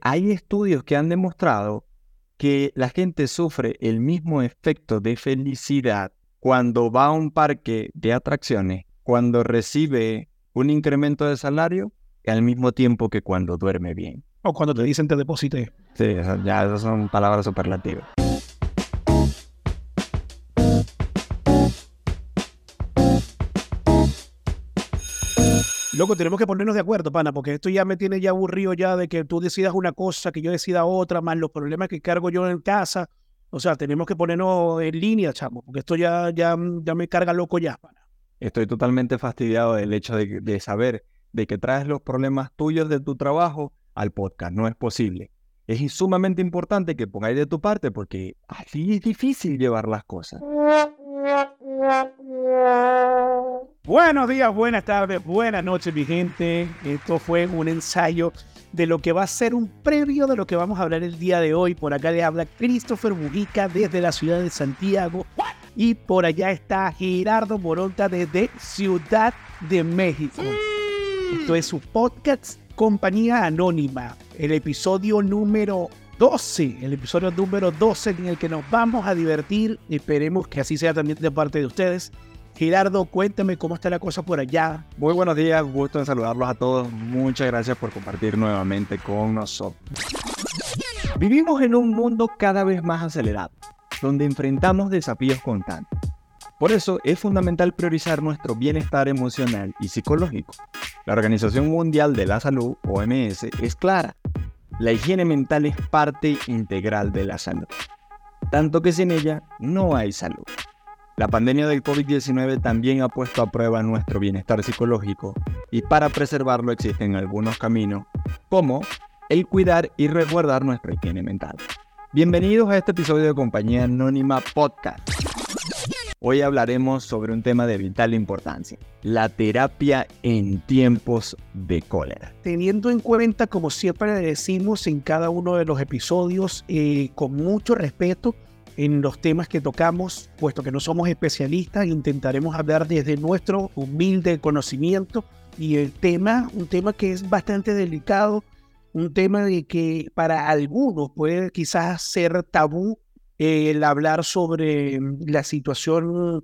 hay estudios que han demostrado que la gente sufre el mismo efecto de felicidad cuando va a un parque de atracciones, cuando recibe un incremento de salario, al mismo tiempo que cuando duerme bien. O cuando te dicen te deposité. Sí, ya esas son palabras superlativas. Loco, tenemos que ponernos de acuerdo, pana, porque esto ya me tiene ya aburrido ya de que tú decidas una cosa, que yo decida otra, más los problemas que cargo yo en casa. O sea, tenemos que ponernos en línea, chamo, porque esto ya, ya, ya me carga loco ya, pana. Estoy totalmente fastidiado del hecho de, de saber de que traes los problemas tuyos de tu trabajo al podcast. No es posible. Es sumamente importante que pongáis de tu parte porque así es difícil llevar las cosas. Buenos días, buenas tardes, buenas noches, mi gente. Esto fue un ensayo de lo que va a ser un previo de lo que vamos a hablar el día de hoy. Por acá le habla Christopher Mujica desde la ciudad de Santiago. Y por allá está Gerardo Moronta desde Ciudad de México. Esto es su podcast Compañía Anónima, el episodio número 12, el episodio número 12 en el que nos vamos a divertir. Esperemos que así sea también de parte de ustedes. Gerardo, cuéntame cómo está la cosa por allá. Muy buenos días, gusto en saludarlos a todos. Muchas gracias por compartir nuevamente con nosotros. Vivimos en un mundo cada vez más acelerado, donde enfrentamos desafíos constantes. Por eso es fundamental priorizar nuestro bienestar emocional y psicológico. La Organización Mundial de la Salud, OMS, es clara. La higiene mental es parte integral de la salud, tanto que sin ella no hay salud. La pandemia del COVID-19 también ha puesto a prueba nuestro bienestar psicológico y para preservarlo existen algunos caminos, como el cuidar y resguardar nuestra higiene mental. Bienvenidos a este episodio de Compañía Anónima Podcast. Hoy hablaremos sobre un tema de vital importancia, la terapia en tiempos de cólera. Teniendo en cuenta, como siempre decimos en cada uno de los episodios, eh, con mucho respeto, en los temas que tocamos, puesto que no somos especialistas, intentaremos hablar desde nuestro humilde conocimiento y el tema, un tema que es bastante delicado, un tema que para algunos puede quizás ser tabú el hablar sobre la situación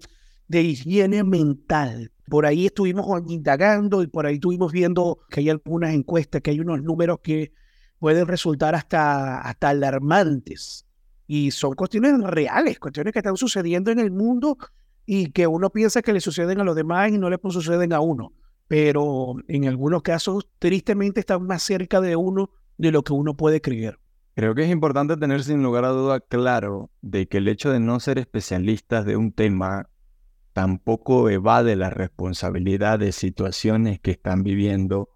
de higiene mental. Por ahí estuvimos indagando y por ahí estuvimos viendo que hay algunas encuestas, que hay unos números que pueden resultar hasta, hasta alarmantes y son cuestiones reales, cuestiones que están sucediendo en el mundo y que uno piensa que le suceden a los demás y no le suceden a uno. Pero en algunos casos, tristemente, están más cerca de uno de lo que uno puede creer. Creo que es importante tener sin lugar a duda claro de que el hecho de no ser especialistas de un tema tampoco evade la responsabilidad de situaciones que están viviendo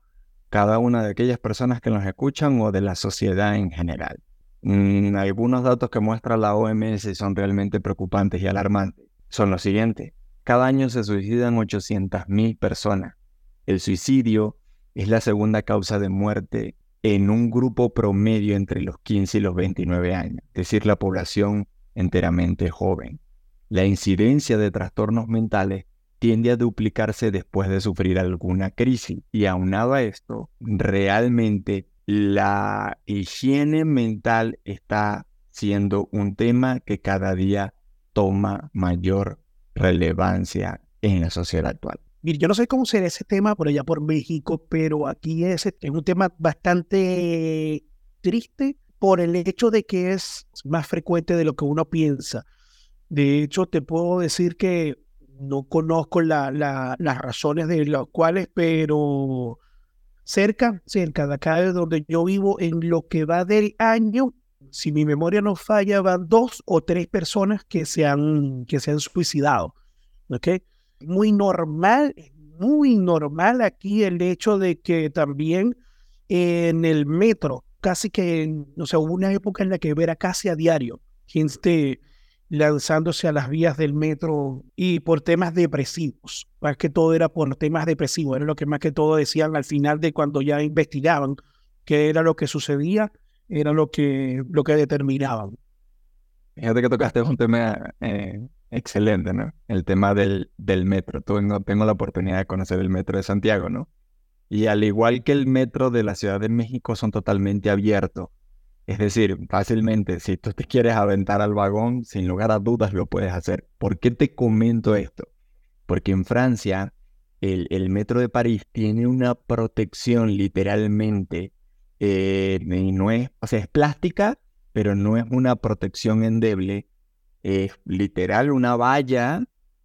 cada una de aquellas personas que nos escuchan o de la sociedad en general. Mm, algunos datos que muestra la OMS son realmente preocupantes y alarmantes. Son los siguientes. Cada año se suicidan 800.000 personas. El suicidio es la segunda causa de muerte en un grupo promedio entre los 15 y los 29 años, es decir, la población enteramente joven. La incidencia de trastornos mentales tiende a duplicarse después de sufrir alguna crisis y aunado a esto, realmente la higiene mental está siendo un tema que cada día toma mayor relevancia en la sociedad actual. Mire, yo no sé cómo será ese tema por allá por México, pero aquí es, es un tema bastante triste por el hecho de que es más frecuente de lo que uno piensa. De hecho, te puedo decir que no conozco las razones de las cuales, pero cerca, cerca de acá de donde yo vivo, en lo que va del año, si mi memoria no falla, van dos o tres personas que se han, que se han suicidado. ¿Ok? Muy normal, muy normal aquí el hecho de que también en el metro, casi que, no sé, hubo una época en la que era casi a diario gente lanzándose a las vías del metro y por temas depresivos. Más que todo era por temas depresivos, era lo que más que todo decían al final de cuando ya investigaban qué era lo que sucedía, era lo que, lo que determinaban. Fíjate que tocaste un tema eh, excelente, ¿no? El tema del, del metro. Tengo, tengo la oportunidad de conocer el metro de Santiago, ¿no? y al igual que el metro de la Ciudad de México son totalmente abiertos. Es decir, fácilmente, si tú te quieres aventar al vagón, sin lugar a dudas lo puedes hacer. ¿Por qué te comento esto? Porque en Francia, el, el metro de París tiene una protección literalmente, eh, y no es, o sea, es plástica, pero no es una protección endeble, es literal una valla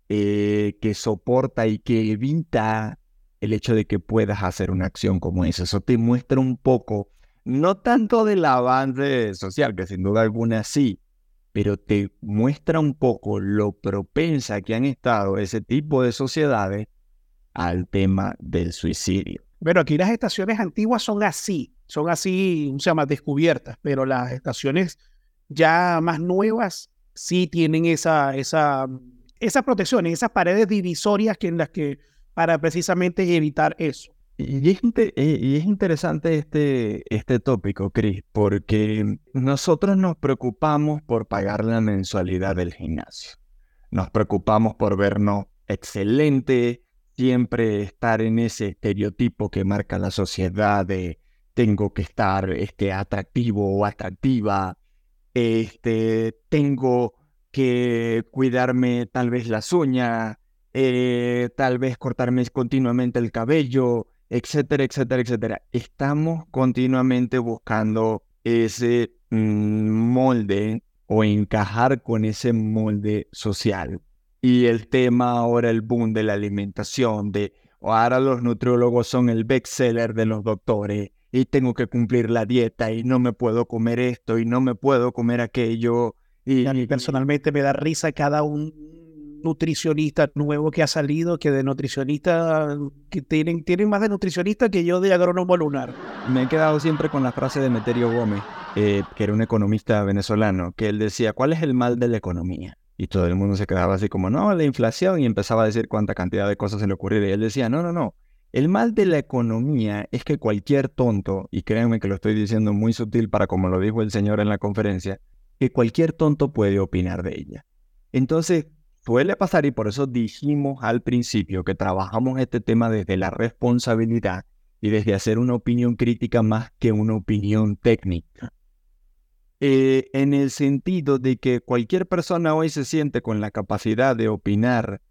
eh, que soporta y que evita el hecho de que puedas hacer una acción como esa. Eso te muestra un poco, no tanto del avance social, que sin duda alguna sí, pero te muestra un poco lo propensa que han estado ese tipo de sociedades al tema del suicidio. Bueno, aquí las estaciones antiguas son así, son así, se llama descubiertas, pero las estaciones ya más nuevas sí tienen esa, esa, esa protección, esas paredes divisorias que en las que para precisamente evitar eso. Y es, y es, interesante este, este tópico, Chris, porque nosotros nos preocupamos por pagar la mensualidad del gimnasio. Nos preocupamos por vernos excelente, siempre estar en ese estereotipo que marca la sociedad de tengo que estar este, atractivo o atractiva, este, tengo que cuidarme tal vez las uñas, eh, tal vez cortarme continuamente el cabello, etcétera, etcétera, etcétera. Estamos continuamente buscando ese mm, molde o encajar con ese molde social. Y el tema ahora, el boom de la alimentación, de ahora los nutriólogos son el bestseller de los doctores y tengo que cumplir la dieta y no me puedo comer esto y no me puedo comer aquello. Y, a mí personalmente me da risa cada un nutricionista nuevo que ha salido, que de nutricionista, que tienen, tienen más de nutricionista que yo de agrónomo lunar. Me he quedado siempre con la frase de Meterio Gómez, eh, que era un economista venezolano, que él decía, ¿cuál es el mal de la economía? Y todo el mundo se quedaba así como, no, la inflación, y empezaba a decir cuánta cantidad de cosas se le ocurría. Y él decía, no, no, no. El mal de la economía es que cualquier tonto, y créanme que lo estoy diciendo muy sutil para como lo dijo el señor en la conferencia, que cualquier tonto puede opinar de ella. Entonces, Suele pasar y por eso dijimos al principio que trabajamos este tema desde la responsabilidad y desde hacer una opinión crítica más que una opinión técnica. Eh, en el sentido de que cualquier persona hoy se siente con la capacidad de opinar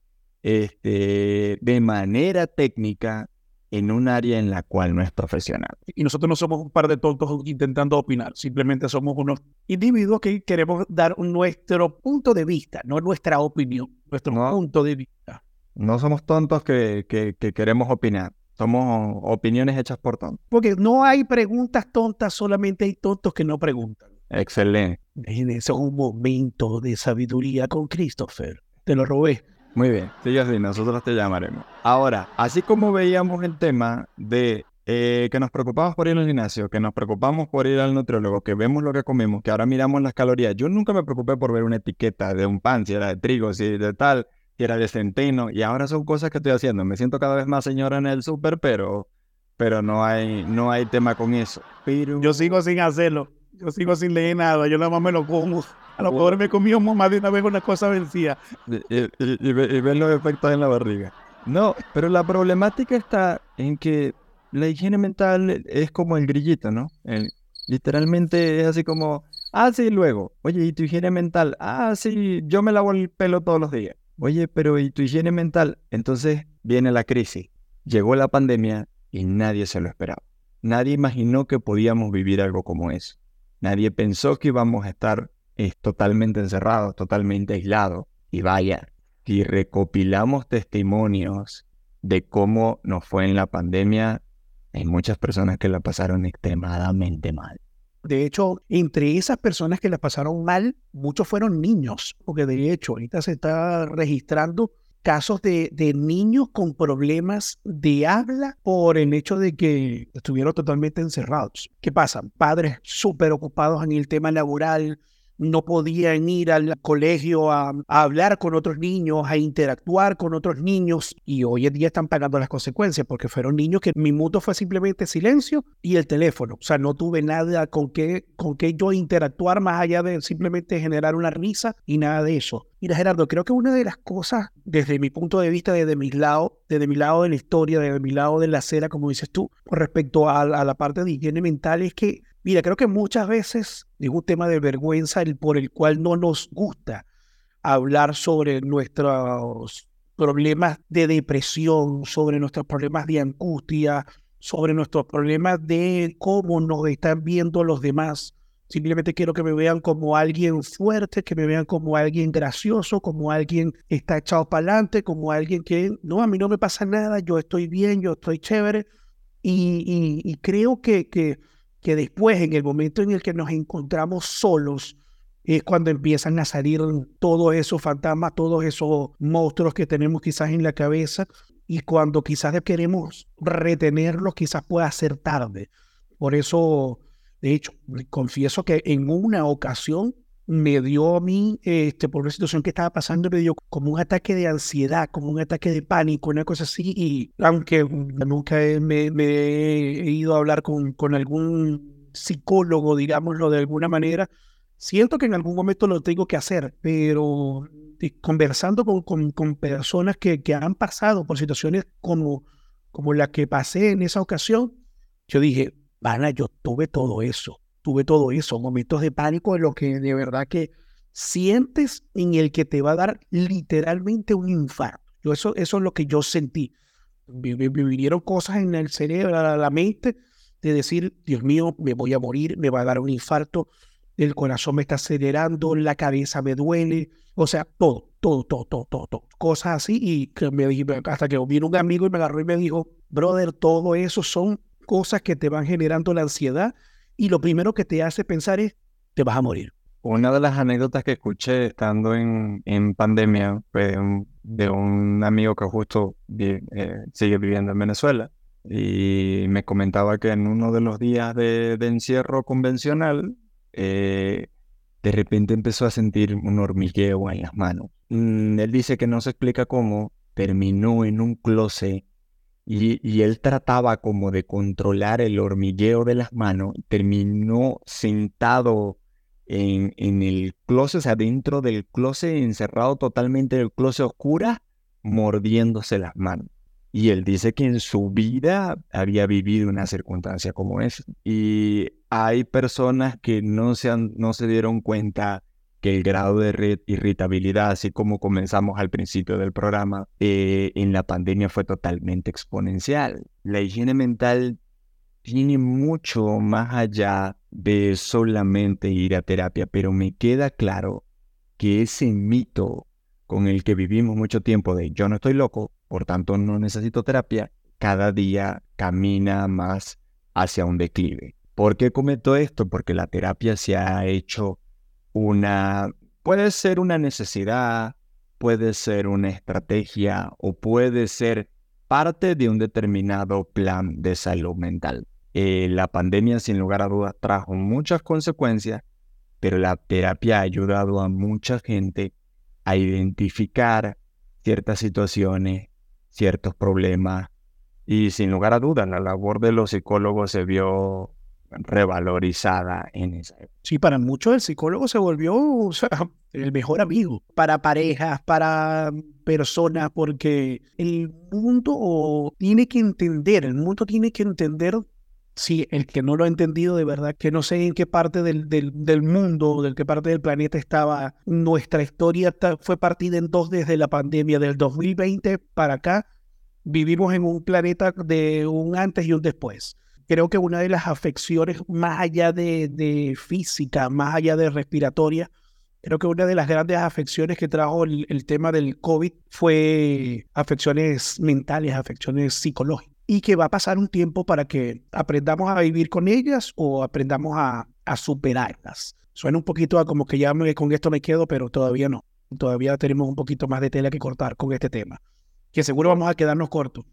este, de manera técnica en un área en la cual no es profesional. Y nosotros no somos un par de tontos intentando opinar, simplemente somos unos individuos que queremos dar nuestro punto de vista, no nuestra opinión, nuestro punto de vista. No somos tontos que, que, queremos opinar, somos opiniones hechas por tontos. Porque no hay preguntas tontas, solamente hay tontos que no preguntan. Excelente. Eso es un momento de sabiduría con Christopher. Te lo robé. Muy bien, sigue así, nosotros te llamaremos. Ahora, así como veíamos el tema de eh, que nos preocupamos por ir al gimnasio, que nos preocupamos por ir al nutriólogo, que vemos lo que comemos, que ahora miramos las calorías. Yo nunca me preocupé por ver una etiqueta de un pan, si era de trigo, si de tal, si era de centeno, y ahora son cosas que estoy haciendo. Me siento cada vez más señora en el súper, pero, pero no, hay, no hay tema con eso. Yo sigo sin hacerlo, yo sigo sin leer nada, yo nada más me lo como. A lo mejor me comió más de una vez una cosa vencida. Y, y, ven los efectos en la barriga. No, pero la problemática está en que la higiene mental es como el grillito, ¿no? literalmente es así como, ah, sí, luego. Oye, ¿y tu higiene mental? Ah, sí, yo me lavo el pelo todos los días. Oye, pero ¿y tu higiene mental? Entonces viene la crisis. Llegó la pandemia y nadie se lo esperaba. Nadie imaginó que podíamos vivir algo como eso. Nadie pensó que íbamos a estar es totalmente encerrado, totalmente aislado. Y vaya, si recopilamos testimonios de cómo nos fue en la pandemia, hay muchas personas que la pasaron extremadamente mal. De hecho, entre esas personas que la pasaron mal, muchos fueron niños, porque de hecho ahorita se está registrando casos de, de, niños con problemas de habla por el hecho de que estuvieron totalmente encerrados. ¿Qué pasa? Padres súper ocupados en el tema laboral, no podían ir al colegio a, hablar con otros niños, a interactuar con otros niños y hoy en día están pagando las consecuencias porque fueron niños que mi mundo fue simplemente silencio y el teléfono. O sea, no tuve nada con qué, con qué yo interactuar más allá de simplemente generar una risa y nada de eso. Mira, Gerardo, creo que una de las cosas, desde mi punto de vista, desde mi lado, desde mi lado de la historia, desde mi lado de la acera, como dices tú, con respecto a, a la parte de higiene mental, es que Mira, creo que muchas veces es un tema de vergüenza el por el cual no nos gusta hablar sobre nuestros problemas de depresión, sobre nuestros problemas de angustia, sobre nuestros problemas de cómo nos están viendo los demás. Simplemente quiero que me vean como alguien fuerte, que me vean como alguien gracioso, como alguien que está echado para adelante, como alguien que, no, a mí no me pasa nada, yo estoy bien, yo estoy chévere. Y, creo que que después, en el momento en el que nos encontramos solos, es cuando empiezan a salir todos esos fantasmas, todos esos monstruos que tenemos quizás en la cabeza, y cuando quizás queremos retenerlos, quizás pueda ser tarde. Por eso, de hecho, confieso que en una ocasión me dio a mí, este, por una situación que estaba pasando, me dio como un ataque de ansiedad, como un ataque de pánico, una cosa así. Y aunque nunca me, he ido a hablar con, con algún psicólogo, digámoslo de alguna manera, siento que en algún momento lo tengo que hacer, pero conversando con, con, con personas que, que, han pasado por situaciones como, como la que pasé en esa ocasión, yo dije, Vana, yo tuve todo eso tuve todo eso, momentos de pánico en lo que de verdad que sientes en el que te va a dar literalmente un infarto. Eso, eso es lo que yo sentí. Me, vinieron cosas en el cerebro, a la mente, de decir, Dios mío, me voy a morir, me va a dar un infarto, el corazón me está acelerando, la cabeza me duele, o sea, todo, todo, todo, todo, todo, cosas así. Y me, hasta que vino un amigo y me agarró y me dijo, brother, todo eso son cosas que te van generando la ansiedad y lo primero que te hace pensar es, te vas a morir. Una de las anécdotas que escuché estando en, en pandemia fue de un amigo que justo eh, sigue viviendo en Venezuela y me comentaba que en uno de los días de, encierro convencional, eh, de repente empezó a sentir un hormigueo en las manos. Mm, él dice que no se explica cómo, terminó en un closet y, él trataba como de controlar el hormigueo de las manos, terminó sentado en, el closet, o sea, dentro del closet, encerrado totalmente en el closet oscura, mordiéndose las manos. Y él dice que en su vida había vivido una circunstancia como esa. Y hay personas que no se, no se dieron cuenta que el grado de irritabilidad, así como comenzamos al principio del programa, eh, en la pandemia fue totalmente exponencial. La higiene mental tiene mucho más allá de solamente ir a terapia, pero me queda claro que ese mito con el que vivimos mucho tiempo de yo no estoy loco, por tanto no necesito terapia, cada día camina más hacia un declive. ¿Por qué comento esto? Porque la terapia se ha hecho una, puede ser una necesidad, puede ser una estrategia o puede ser parte de un determinado plan de salud mental. Eh, la pandemia sin lugar a dudas trajo muchas consecuencias, pero la terapia ha ayudado a mucha gente a identificar ciertas situaciones, ciertos problemas y sin lugar a dudas la labor de los psicólogos se vio revalorizada en esa época. Sí, para muchos el psicólogo se volvió el mejor amigo para parejas, para personas, porque el mundo tiene que entender, el mundo tiene que entender, si el que no lo ha entendido de verdad, que no sé en qué parte del, del, del mundo, en qué parte del planeta estaba, nuestra historia fue partida en dos desde la pandemia del 2020 para acá. Vivimos en un planeta de un antes y un después creo que una de las afecciones más allá de, física, más allá de respiratoria, creo que una de las grandes afecciones que trajo el, tema del COVID fue afecciones mentales, afecciones psicológicas. Y que va a pasar un tiempo para que aprendamos a vivir con ellas o aprendamos a, superarlas. Suena un poquito a como que ya con esto me quedo, pero todavía no. Todavía tenemos un poquito más de tela que cortar con este tema. Que seguro vamos a quedarnos cortos.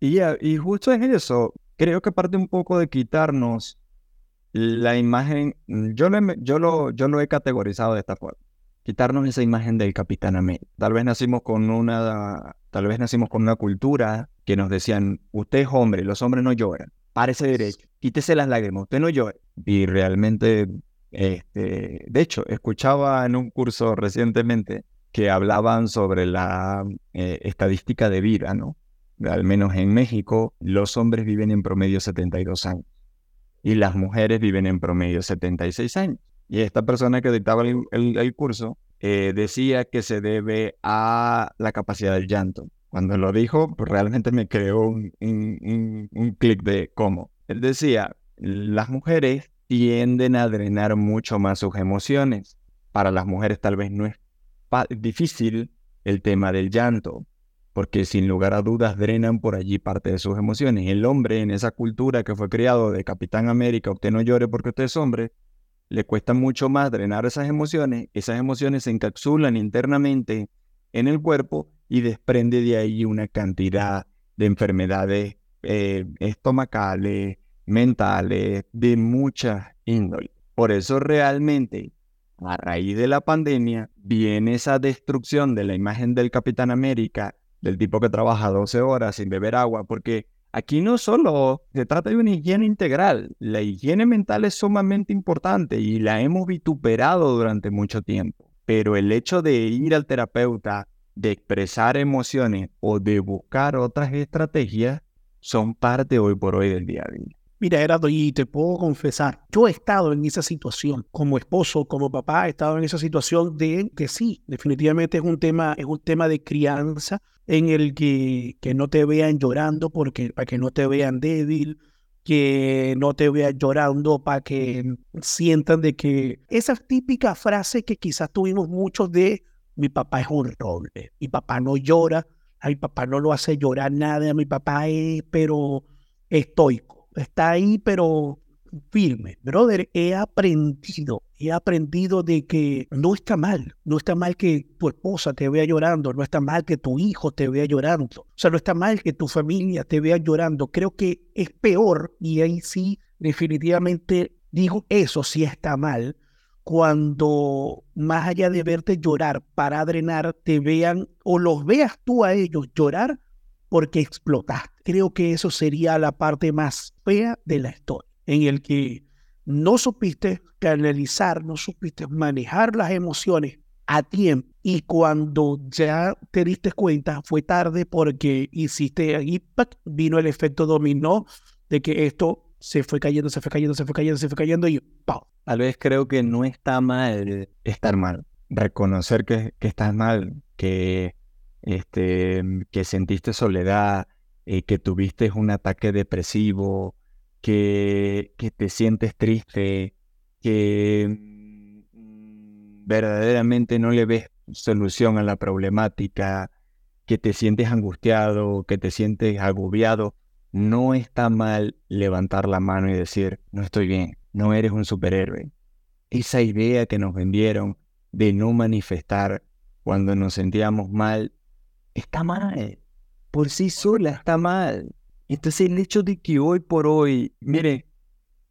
Y, y justo en eso, creo que parte un poco de quitarnos la imagen, yo lo, yo, lo, yo lo he categorizado de esta forma. Quitarnos esa imagen del Capitán América. Tal vez nacimos con una, tal vez nacimos con una cultura que nos decían, usted es hombre, los hombres no lloran. Párese derecho, quítese las lágrimas, usted no llora. Y realmente, este, de hecho, escuchaba en un curso recientemente que hablaban sobre la eh, estadística de vida, ¿no? Al menos en México, los hombres viven en promedio 72 años y las mujeres viven en promedio 76 años. Y esta persona que dictaba el, curso eh, decía que se debe a la capacidad del llanto. Cuando lo dijo, pues realmente me creó un, un, un clic de cómo. Él decía, las mujeres tienden a drenar mucho más sus emociones. Para las mujeres tal vez no es difícil el tema del llanto, porque sin lugar a dudas drenan por allí parte de sus emociones. El hombre en esa cultura que fue criado de Capitán América, usted no llore porque usted es hombre, le cuesta mucho más drenar esas emociones, esas emociones se encapsulan internamente en el cuerpo y desprende de ahí una cantidad de enfermedades eh, estomacales, mentales, de mucha índole. Por eso realmente a raíz de la pandemia viene esa destrucción de la imagen del Capitán América del tipo que trabaja 12 horas sin beber agua, porque aquí no solo se trata de una higiene integral, la higiene mental es sumamente importante y la hemos vituperado durante mucho tiempo, pero el hecho de ir al terapeuta, de expresar emociones o de buscar otras estrategias son parte hoy por hoy del día a día. Mira, Gerardo, y te puedo confesar, yo he estado en esa situación, como esposo, como papá, he estado en esa situación de que sí, definitivamente es un tema, es un tema de crianza en el que, que no te vean llorando porque, para que no te vean débil, que no te vean llorando para que sientan de que esa típica frase que quizás tuvimos muchos de mi papá es un roble, mi papá no llora, a mi papá no lo hace llorar nada, mi papá es pero estoico está ahí, pero firme. Brother, he aprendido, he aprendido de que no está mal, no está mal que tu esposa te vea llorando, no está mal que tu hijo te vea llorando, o sea, no está mal que tu familia te vea llorando. Creo que es peor, y ahí sí, definitivamente digo, eso sí está mal, cuando más allá de verte llorar para drenar, te vean o los veas tú a ellos llorar porque explotaste. Creo que eso sería la parte más fea de la historia, en el que no supiste canalizar, no supiste manejar las emociones a tiempo y cuando ya te diste cuenta fue tarde porque hiciste ahí, vino el efecto dominó de que esto se fue cayendo, se fue cayendo, se fue cayendo, se fue cayendo y ¡pau! Tal vez creo que no está mal estar mal, reconocer que estás mal, que este, mm, que sentiste soledad, eh, que tuviste un ataque depresivo, que, que te sientes triste, que mm, verdaderamente no le ves solución a la problemática, que te sientes angustiado, que te sientes agobiado, no está mal levantar la mano y decir, no estoy bien, no eres un superhéroe. Esa idea que nos vendieron de no manifestar cuando nos sentíamos mal está mal. Por sí sola está mal. Entonces el hecho de que hoy por hoy, mire,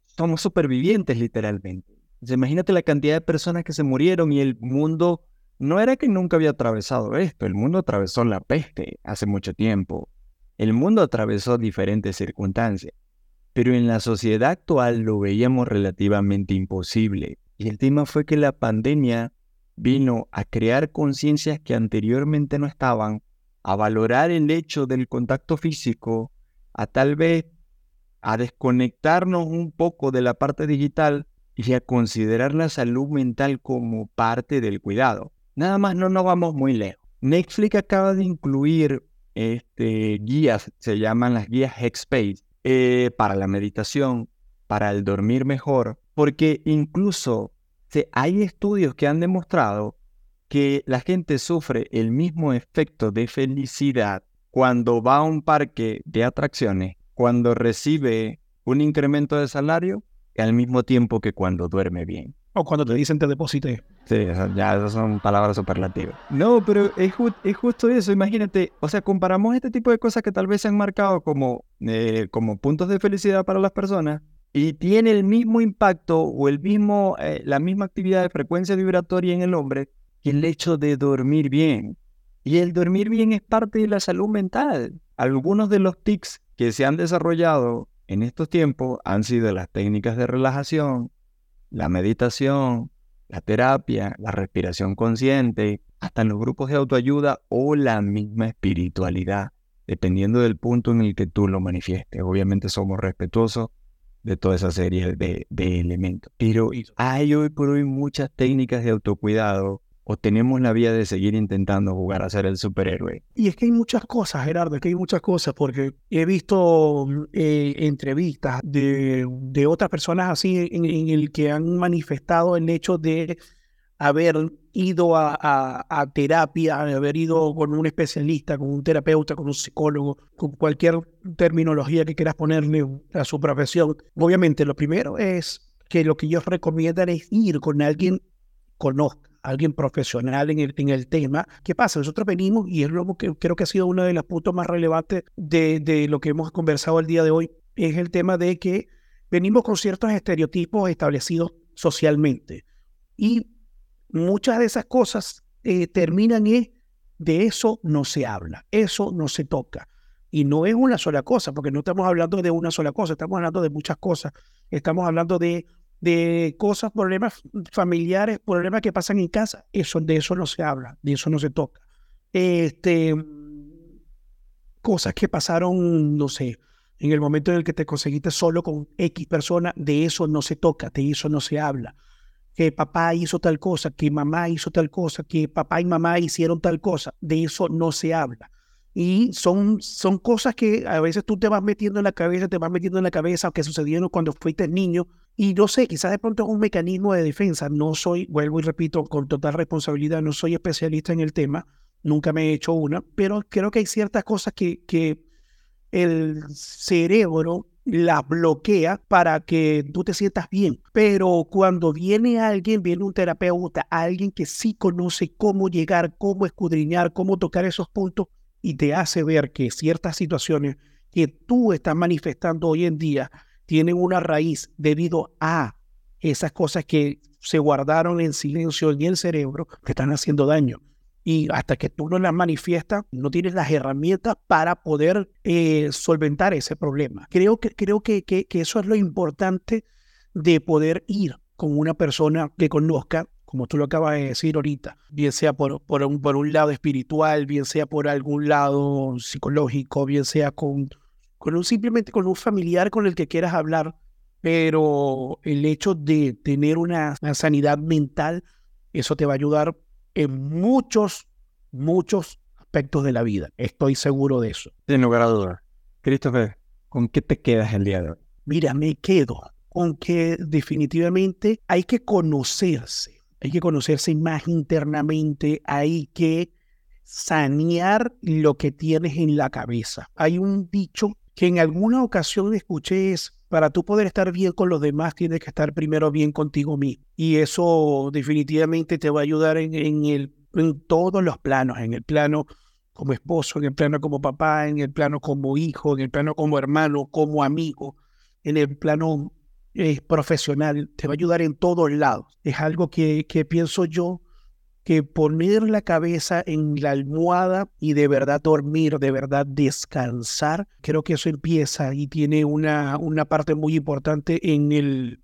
somos supervivientes literalmente. imagínate la cantidad de personas que se murieron y el mundo no era que nunca había atravesado esto, el mundo atravesó la peste hace mucho tiempo. El mundo atravesó diferentes circunstancias, pero en la sociedad actual lo veíamos relativamente imposible. Y el tema fue que la pandemia vino a crear conciencias que anteriormente no estaban a valorar el hecho del contacto físico, a tal vez a desconectarnos un poco de la parte digital y a considerar la salud mental como parte del cuidado. Nada más no nos vamos muy lejos. Netflix acaba de incluir este, guías, se llaman las guías Headspace, eh, para la meditación, para el dormir mejor, porque incluso hay estudios que han demostrado que la gente sufre el mismo efecto de felicidad cuando va a un parque de atracciones, cuando recibe un incremento de salario, al mismo tiempo que cuando duerme bien. O cuando te dicen te deposité. Sí, ya esas son palabras superlativas. No, pero es, es, justo eso, imagínate, o sea, comparamos este tipo de cosas que tal vez se han marcado como, eh, como puntos de felicidad para las personas y tiene el mismo impacto o el mismo, eh, la misma actividad de frecuencia vibratoria en el hombre que el hecho de dormir bien. Y el dormir bien es parte de la salud mental. Algunos de los tics que se han desarrollado en estos tiempos han sido las técnicas de relajación, la meditación, la terapia, la respiración consciente, hasta en los grupos de autoayuda o la misma espiritualidad, dependiendo del punto en el que tú lo manifiestes. Obviamente somos respetuosos de toda esa serie de, de elementos. Pero hay hoy por hoy muchas técnicas de autocuidado o tenemos la vía de seguir intentando jugar a ser el superhéroe? Y es que hay muchas cosas, Gerardo, es que hay muchas cosas, porque he visto eh, entrevistas de, de, otras personas así en, en, el que han manifestado el hecho de haber ido a, a, terapia, haber ido con un especialista, con un terapeuta, con un psicólogo, con cualquier terminología que quieras ponerle a su profesión. Obviamente, lo primero es que lo que ellos recomiendan es ir con alguien conozca alguien profesional en el, en el tema. ¿Qué pasa? Nosotros venimos, y es lo que creo que ha sido uno de los puntos más relevantes de, de lo que hemos conversado el día de hoy, es el tema de que venimos con ciertos estereotipos establecidos socialmente. Y muchas de esas cosas eh, terminan en de eso no se habla, eso no se toca. Y no es una sola cosa, porque no estamos hablando de una sola cosa, estamos hablando de muchas cosas. Estamos hablando de de cosas, problemas familiares, problemas que pasan en casa, eso, de eso no se habla, de eso no se toca. Este, cosas que pasaron, no sé, en el momento en el que te conseguiste solo con X persona, de eso no se toca, de eso no se habla. Que papá hizo tal cosa, que mamá hizo tal cosa, que papá y mamá hicieron tal cosa, de eso no se habla. Y son, son cosas que a veces tú te vas metiendo en la cabeza, te vas metiendo en la cabeza, que sucedieron cuando fuiste niño. Y no sé, quizás de pronto es un mecanismo de defensa. No soy, vuelvo y repito, con total responsabilidad, no soy especialista en el tema, nunca me he hecho una, pero creo que hay ciertas cosas que, que el cerebro las bloquea para que tú te sientas bien. Pero cuando viene alguien, viene un terapeuta, alguien que sí conoce cómo llegar, cómo escudriñar, cómo tocar esos puntos, y te hace ver que ciertas situaciones que tú estás manifestando hoy en día tienen una raíz debido a esas cosas que se guardaron en silencio en el cerebro que están haciendo daño. Y hasta que tú no las manifiestas, no tienes las herramientas para poder eh, solventar ese problema. Creo, que, creo que, que eso es lo importante de poder ir con una persona que conozca como tú lo acabas de decir ahorita, bien sea por, por, un, por un lado espiritual, bien sea por algún lado psicológico, bien sea con, con un, simplemente con un familiar con el que quieras hablar, pero el hecho de tener una, sanidad mental, eso te va a ayudar en muchos, muchos aspectos de la vida. Estoy seguro de eso. Sin lugar a dudas. Christopher, ¿con qué te quedas el día de hoy? Mira, me quedo con que definitivamente hay que conocerse hay que conocerse más internamente, hay que sanear lo que tienes en la cabeza. Hay un dicho que en alguna ocasión escuché es, para tú poder estar bien con los demás, tienes que estar primero bien contigo mismo. Y eso definitivamente te va a ayudar en, el, en todos los planos, en el plano como esposo, en el plano como papá, en el plano como hijo, en el plano como hermano, como amigo, en el plano es profesional, te va a ayudar en todos lados. Es algo que, que pienso yo que poner la cabeza en la almohada y de verdad dormir, de verdad descansar, creo que eso empieza y tiene una, una parte muy importante en, el,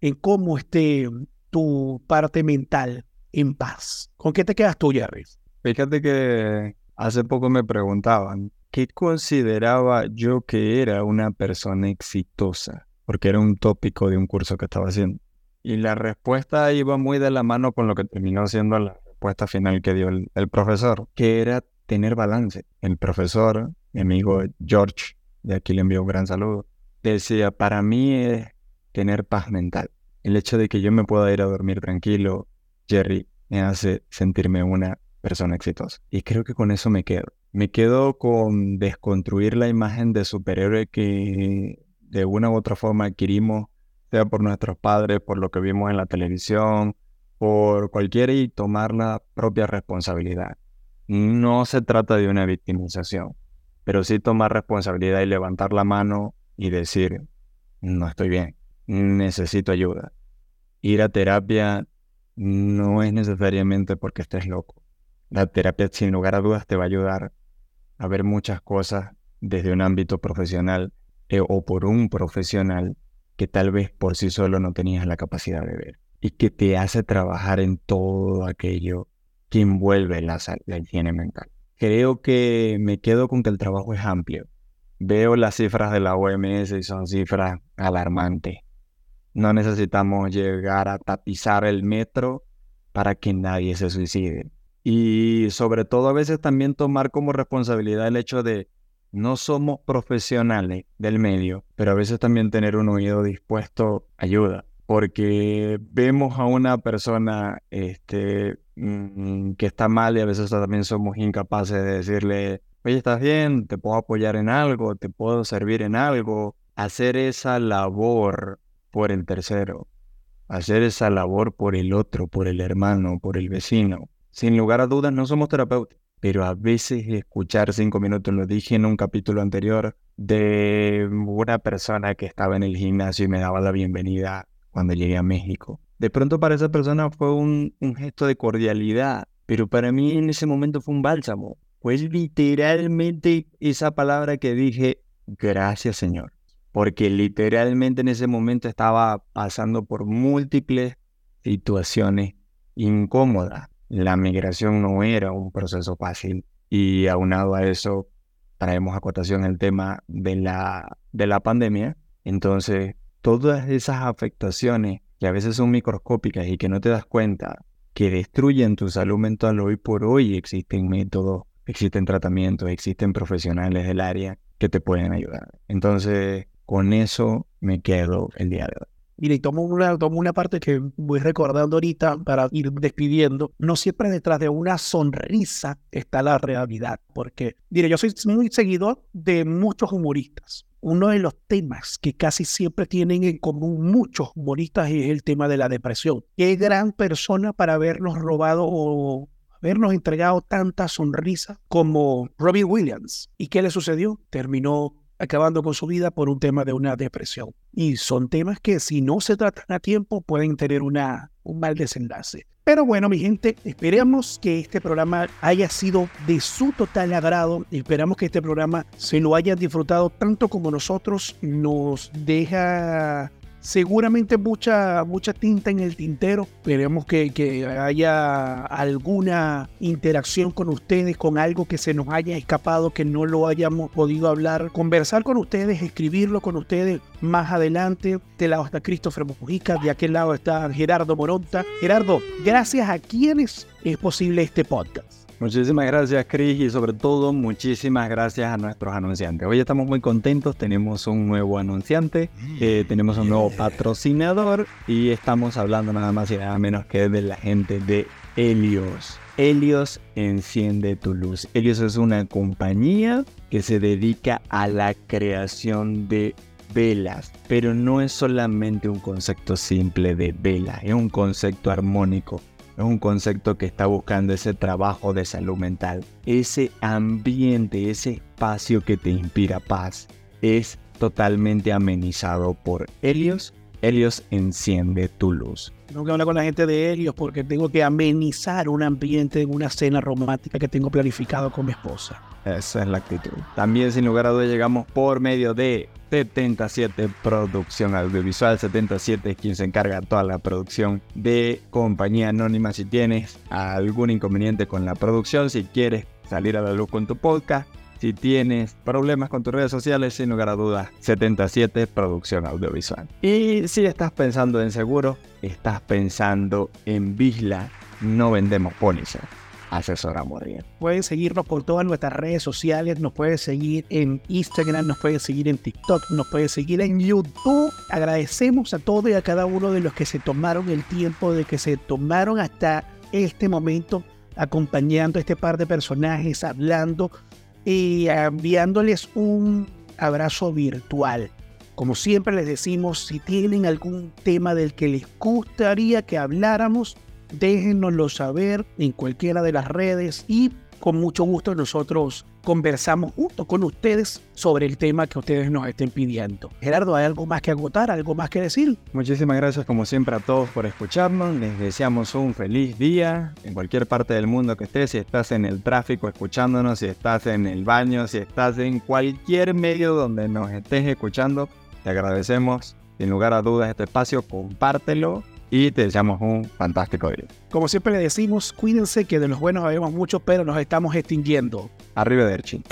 en cómo esté tu parte mental en paz. ¿Con qué te quedas tú, Jerry? Fíjate que hace poco me preguntaban qué consideraba yo que era una persona exitosa porque era un tópico de un curso que estaba haciendo. Y la respuesta iba muy de la mano con lo que terminó siendo la respuesta final que dio el, profesor, que era tener balance. El profesor, mi amigo George, de aquí le envío un gran saludo, decía, para mí es tener paz mental. El hecho de que yo me pueda ir a dormir tranquilo, Jerry, me hace sentirme una persona exitosa. Y creo que con eso me quedo. Me quedo con desconstruir la imagen de superhéroe que de una u otra forma adquirimos, sea por nuestros padres, por lo que vimos en la televisión, por cualquiera y tomar la propia responsabilidad. No se trata de una victimización, pero sí tomar responsabilidad y levantar la mano y decir, no estoy bien. necesito ayuda. Ir a terapia no es necesariamente porque estés loco. La terapia sin lugar a dudas te va a ayudar a ver muchas cosas desde un ámbito profesional eh, o por un profesional que tal vez por sí solo no tenías la capacidad de ver y que te hace trabajar en todo aquello que envuelve la, la higiene mental. Creo que me quedo con que el trabajo es amplio. Veo las cifras de la OMS y son cifras alarmantes. No necesitamos llegar a tapizar el metro para que nadie se suicide. Y sobre todo a veces también tomar como responsabilidad el hecho de no somos profesionales del medio, pero a veces también tener un oído dispuesto ayuda, porque vemos a una persona este, mm, que está mal y a veces también somos incapaces de decirle, oye, ¿estás bien? ¿Te puedo apoyar en algo? ¿Te puedo servir en algo? Hacer esa labor por el tercero, hacer esa labor por el otro, por el hermano, por el vecino. Sin lugar a dudas, no somos terapeutas pero a veces escuchar cinco minutos, lo dije en un capítulo anterior, de una persona que estaba en el gimnasio y me daba la bienvenida cuando llegué a México. De pronto para esa persona fue un, gesto de cordialidad, pero para mí en ese momento fue un bálsamo. Fue literalmente esa palabra que dije, gracias Señor, porque literalmente en ese momento estaba pasando por múltiples situaciones incómodas la migración no era un proceso fácil y aunado a eso traemos a cotación el tema de la, de la pandemia. Entonces, todas esas afectaciones que a veces son microscópicas y que no te das cuenta que destruyen tu salud mental hoy por hoy, existen métodos, existen tratamientos, existen profesionales del área que te pueden ayudar. Entonces, con eso me quedo el día de hoy. Mire, tomo una, tomo una parte que voy recordando ahorita para ir despidiendo. No siempre detrás de una sonrisa está la realidad, porque, mire, yo soy muy seguidor de muchos humoristas. Uno de los temas que casi siempre tienen en común muchos humoristas es el tema de la depresión. Qué gran persona para habernos robado o habernos entregado tanta sonrisa como Robbie Williams. ¿Y qué le sucedió? Terminó acabando con su vida por un tema de una depresión. Y son temas que si no se tratan a tiempo pueden tener una, un mal desenlace. Pero bueno, mi gente, esperamos que este programa haya sido de su total agrado. Esperamos que este programa se lo hayan disfrutado tanto como nosotros. Nos deja seguramente mucha, mucha tinta en el tintero. Esperemos que, que, haya alguna interacción con ustedes, con algo que se nos haya escapado, que no lo hayamos podido hablar, conversar con ustedes, escribirlo con ustedes más adelante. De lado está Christopher Mujica, de aquel lado está Gerardo Moronta. Gerardo, gracias a quienes es posible este podcast. Muchísimas gracias Chris y sobre todo muchísimas gracias a nuestros anunciantes. Hoy estamos muy contentos, tenemos un nuevo anunciante, eh, tenemos un nuevo patrocinador y estamos hablando nada más y nada menos que de la gente de Helios. Helios enciende tu luz. Helios es una compañía que se dedica a la creación de velas, pero no es solamente un concepto simple de vela, es un concepto armónico es un concepto que está buscando ese trabajo de salud mental, ese ambiente, ese espacio que te inspira paz, es totalmente amenizado por Helios. Helios enciende tu luz. Tengo que hablar con la gente de Helios porque tengo que amenizar un ambiente en una cena romántica que tengo planificado con mi esposa. Esa es la actitud. También sin lugar a dudas llegamos por medio de 77 Producción Audiovisual. 77 es quien se encarga toda la producción de Compañía Anónima. Si tienes algún inconveniente con la producción, si quieres salir a la luz con tu podcast, si tienes problemas con tus redes sociales, sin lugar a dudas, 77 Producción Audiovisual. Y si estás pensando en seguro, estás pensando en Visla, no vendemos pólizas asesoramos bien. Pueden seguirnos por todas nuestras redes sociales, nos pueden seguir en Instagram, nos pueden seguir en TikTok, nos pueden seguir en YouTube. Agradecemos a todos y a cada uno de los que se tomaron el tiempo, de que se tomaron hasta este momento acompañando a este par de personajes, hablando y enviándoles un abrazo virtual. Como siempre les decimos, si tienen algún tema del que les gustaría que habláramos, déjenoslo saber en cualquiera de las redes y con mucho gusto nosotros conversamos junto con ustedes sobre el tema que ustedes nos estén pidiendo. Gerardo, ¿hay algo más que agotar, algo más que decir? Muchísimas gracias como siempre a todos por escucharnos. Les deseamos un feliz día en cualquier parte del mundo que estés. Si estás en el tráfico escuchándonos, si estás en el baño, si estás en cualquier medio donde nos estés escuchando, te agradecemos. Sin lugar a dudas este espacio, compártelo y te deseamos un fantástico día. Como siempre le decimos, cuídense que de los buenos sabemos mucho, pero nos estamos extinguiendo. Arriba Arrivederci.